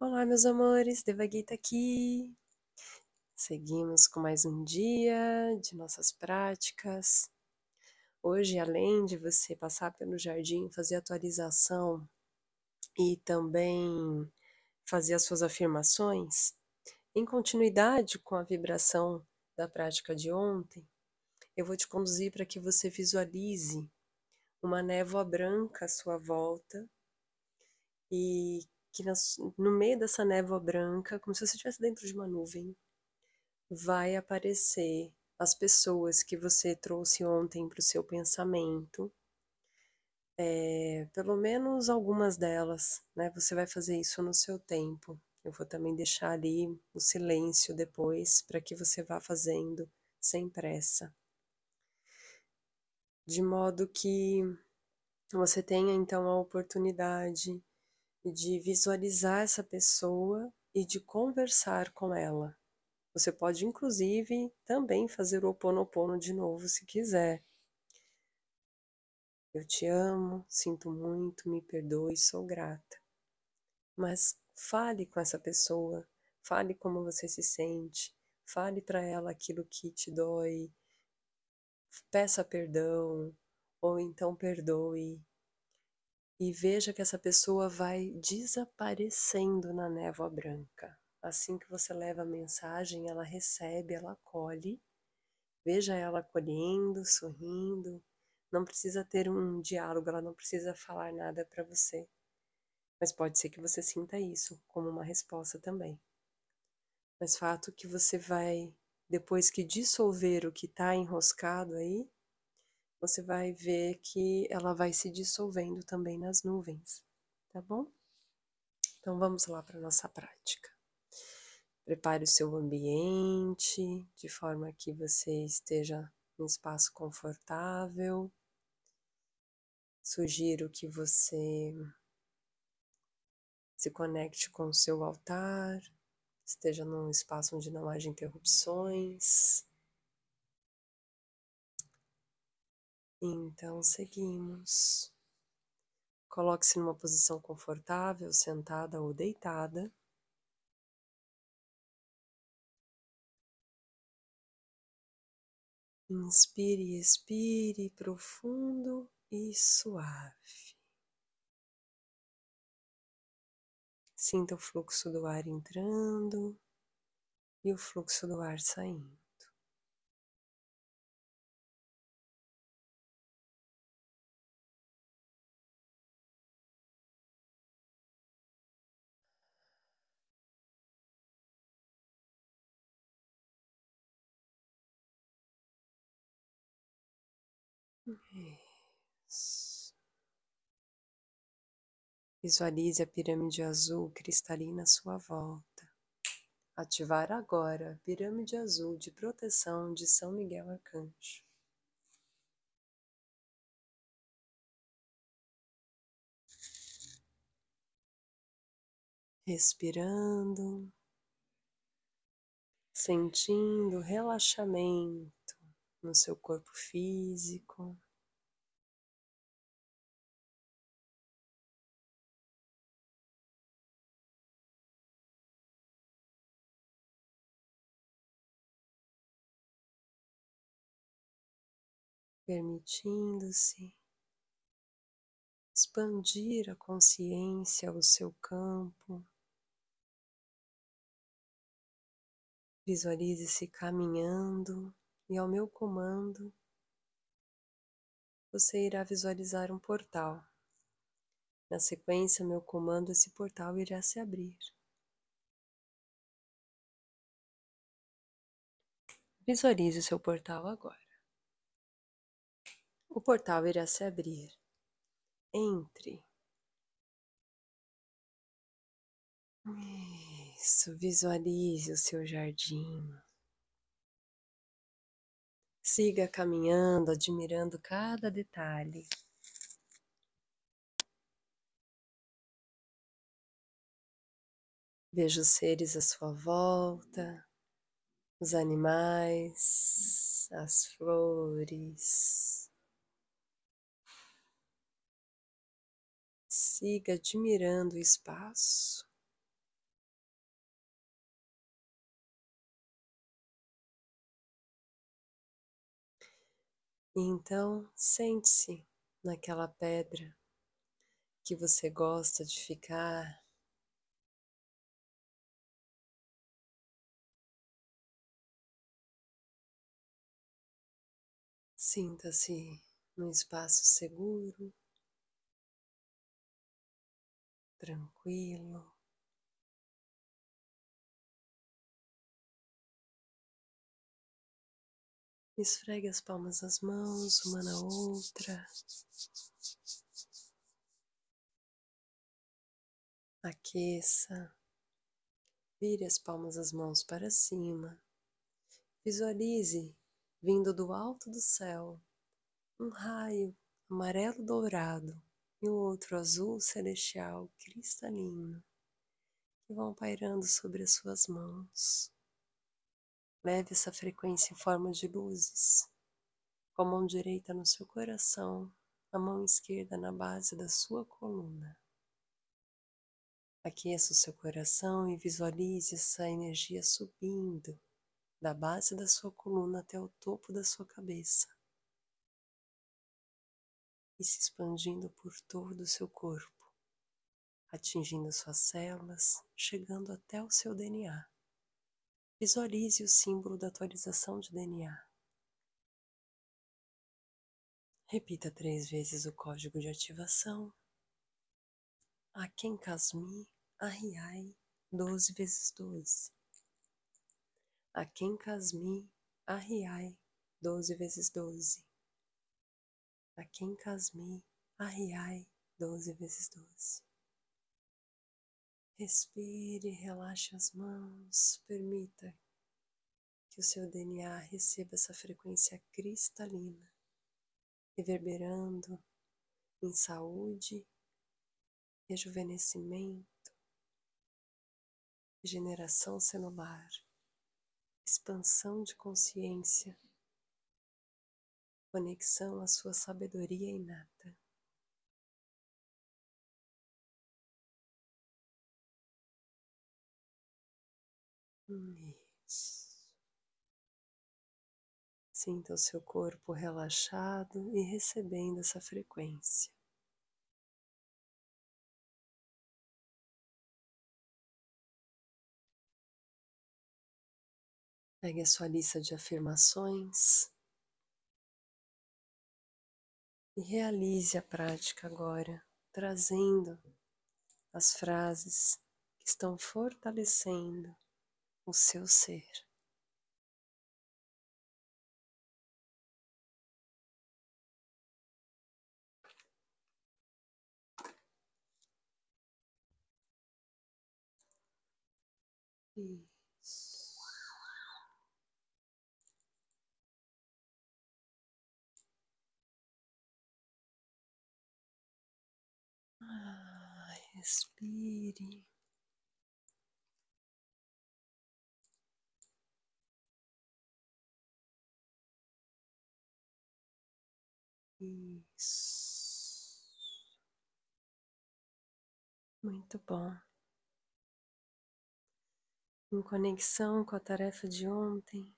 Olá, meus amores, Devagita aqui. Seguimos com mais um dia de nossas práticas. Hoje, além de você passar pelo jardim, fazer atualização e também fazer as suas afirmações, em continuidade com a vibração da prática de ontem, eu vou te conduzir para que você visualize uma névoa branca à sua volta e que no meio dessa névoa branca, como se você estivesse dentro de uma nuvem, vai aparecer as pessoas que você trouxe ontem para o seu pensamento. É, pelo menos algumas delas, né? Você vai fazer isso no seu tempo. Eu vou também deixar ali o silêncio depois para que você vá fazendo sem pressa. De modo que você tenha então a oportunidade de visualizar essa pessoa e de conversar com ela. Você pode, inclusive, também fazer o Oponopono de novo se quiser. Eu te amo, sinto muito, me perdoe, sou grata. Mas fale com essa pessoa, fale como você se sente, fale para ela aquilo que te dói, peça perdão, ou então perdoe, e veja que essa pessoa vai desaparecendo na névoa branca. Assim que você leva a mensagem, ela recebe, ela acolhe. Veja ela acolhendo, sorrindo. Não precisa ter um diálogo, ela não precisa falar nada para você. Mas pode ser que você sinta isso como uma resposta também. Mas fato que você vai, depois que dissolver o que está enroscado aí, você vai ver que ela vai se dissolvendo também nas nuvens, tá bom? Então vamos lá para nossa prática. Prepare o seu ambiente de forma que você esteja em espaço confortável. Sugiro que você se conecte com o seu altar, esteja num espaço onde não haja interrupções. Então seguimos. Coloque-se numa posição confortável, sentada ou deitada. Inspire, expire profundo e suave. Sinta o fluxo do ar entrando e o fluxo do ar saindo. Isso. Visualize a pirâmide azul cristalina à sua volta. Ativar agora a pirâmide azul de proteção de São Miguel Arcanjo. Respirando, sentindo relaxamento no seu corpo físico. Permitindo-se expandir a consciência ao seu campo. Visualize-se caminhando e ao meu comando, você irá visualizar um portal. Na sequência, meu comando, esse portal irá se abrir. Visualize o seu portal agora. O portal irá se abrir. Entre. Isso, visualize o seu jardim. Siga caminhando, admirando cada detalhe. Veja os seres à sua volta, os animais, as flores. Siga admirando o espaço. E então sente-se naquela pedra que você gosta de ficar. Sinta-se num espaço seguro, tranquilo. Esfregue as palmas das mãos uma na outra. Aqueça. Vire as palmas das mãos para cima. Visualize vindo do alto do céu um raio amarelo dourado e o outro azul celestial cristalino que vão pairando sobre as suas mãos. Leve essa frequência em forma de luzes, com a mão direita no seu coração, a mão esquerda na base da sua coluna. Aqueça o seu coração e visualize essa energia subindo da base da sua coluna até o topo da sua cabeça e se expandindo por todo o seu corpo, atingindo suas células, chegando até o seu DNA. Visualize o símbolo da atualização de DNA. Repita três vezes o código de ativação. Aken Kasmi Arriai 12 vezes 12. Aken Kasmi Arriai 12 vezes 12. Aken Kasmi Arriai 12 vezes 12. Respire, relaxe as mãos, permita que o seu DNA receba essa frequência cristalina, reverberando em saúde, rejuvenescimento, regeneração celular, expansão de consciência, conexão à sua sabedoria inata. Isso. Sinta o seu corpo relaxado e recebendo essa frequência. Pegue a sua lista de afirmações e realize a prática agora, trazendo as frases que estão fortalecendo o seu ser. Isso. Ah, respire. Isso. Muito bom. Em conexão com a tarefa de ontem,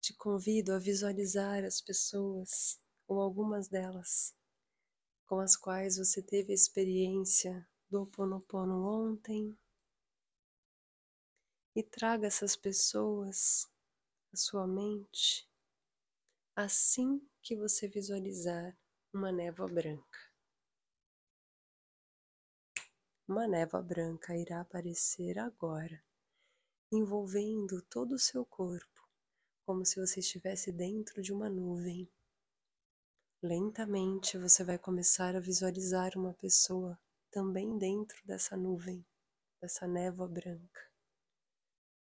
te convido a visualizar as pessoas, ou algumas delas, com as quais você teve a experiência do Ho Oponopono ontem, e traga essas pessoas à sua mente assim que você visualizar uma névoa branca. Uma névoa branca irá aparecer agora, envolvendo todo o seu corpo, como se você estivesse dentro de uma nuvem. Lentamente você vai começar a visualizar uma pessoa também dentro dessa nuvem, dessa névoa branca.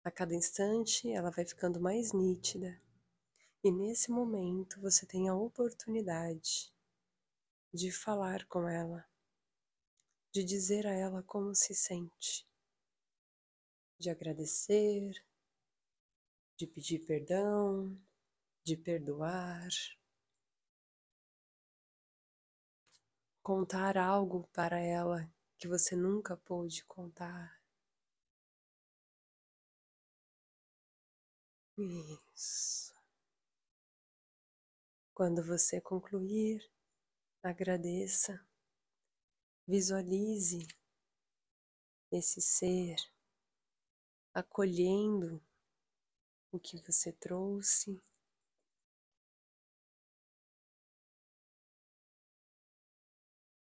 A cada instante ela vai ficando mais nítida e nesse momento você tem a oportunidade de falar com ela, de dizer a ela como se sente, de agradecer, de pedir perdão, de perdoar, contar algo para ela que você nunca pôde contar. Isso. Quando você concluir, agradeça, visualize esse ser acolhendo o que você trouxe.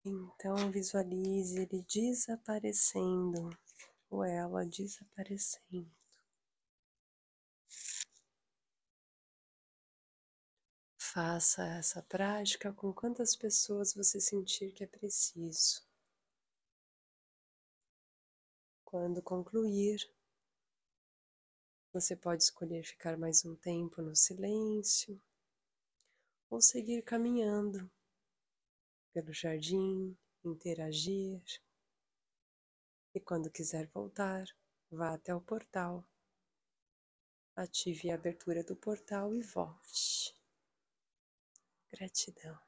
Então visualize ele desaparecendo ou ela desaparecendo. Faça essa prática com quantas pessoas você sentir que é preciso. Quando concluir, você pode escolher ficar mais um tempo no silêncio ou seguir caminhando pelo jardim, interagir. E quando quiser voltar, vá até o portal. Ative a abertura do portal e volte. Gratidão.